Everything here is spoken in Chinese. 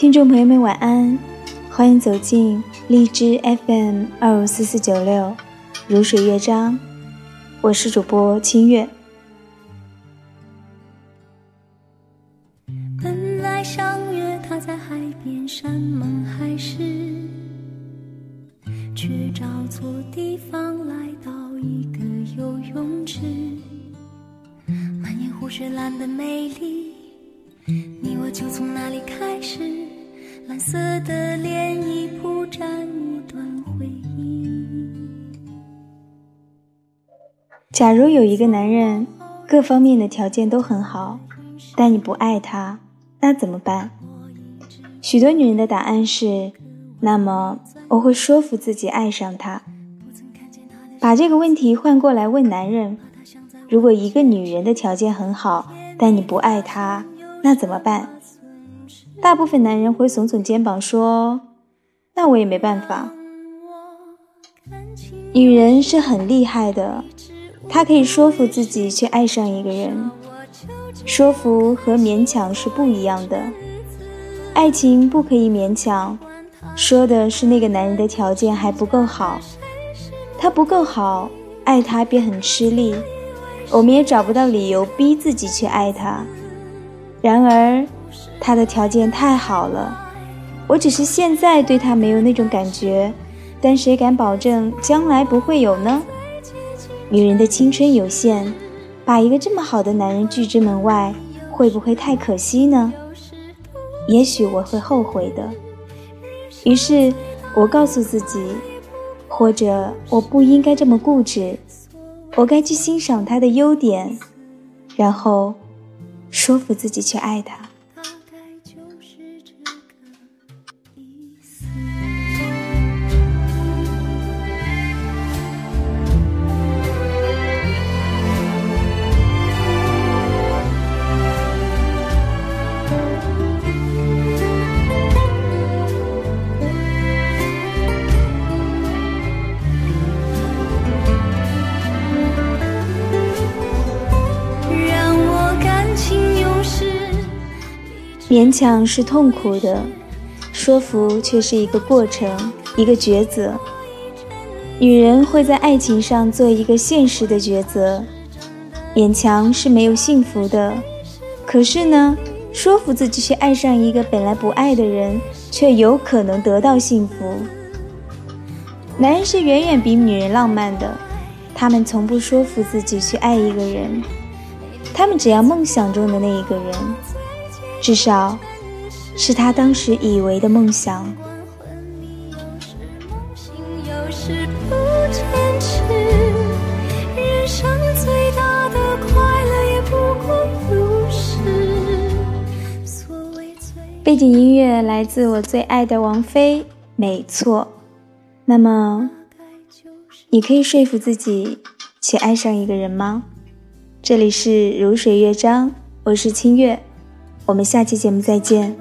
听众朋友们，晚安，欢迎走进荔枝 FM 二五四四九六如水乐章，我是主播清月。本来相约他在海边山盟海誓，却找错地方来到一个游泳池。满眼湖水蓝的美丽，你我就从那里开始。蓝色的涟漪铺展一段回忆。假如有一个男人，各方面的条件都很好，但你不爱他，那怎么办？许多女人的答案是：那么我会说服自己爱上他。把这个问题换过来问男人：如果一个女人的条件很好，但你不爱她，那怎么办？大部分男人会耸耸肩膀说：“那我也没办法。”女人是很厉害的，她可以说服自己去爱上一个人。说服和勉强是不一样的，爱情不可以勉强，说的是那个男人的条件还不够好，他不够好，爱他便很吃力，我们也找不到理由逼自己去爱他。然而。他的条件太好了，我只是现在对他没有那种感觉，但谁敢保证将来不会有呢？女人的青春有限，把一个这么好的男人拒之门外，会不会太可惜呢？也许我会后悔的。于是，我告诉自己，或者我不应该这么固执，我该去欣赏他的优点，然后说服自己去爱他。勉强是痛苦的，说服却是一个过程，一个抉择。女人会在爱情上做一个现实的抉择。勉强是没有幸福的，可是呢，说服自己去爱上一个本来不爱的人，却有可能得到幸福。男人是远远比女人浪漫的，他们从不说服自己去爱一个人，他们只要梦想中的那一个人。至少，是他当时以为的梦想。背景音乐来自我最爱的王菲，没错。那么，你可以说服自己去爱上一个人吗？这里是如水乐章，我是清月。我们下期节目再见。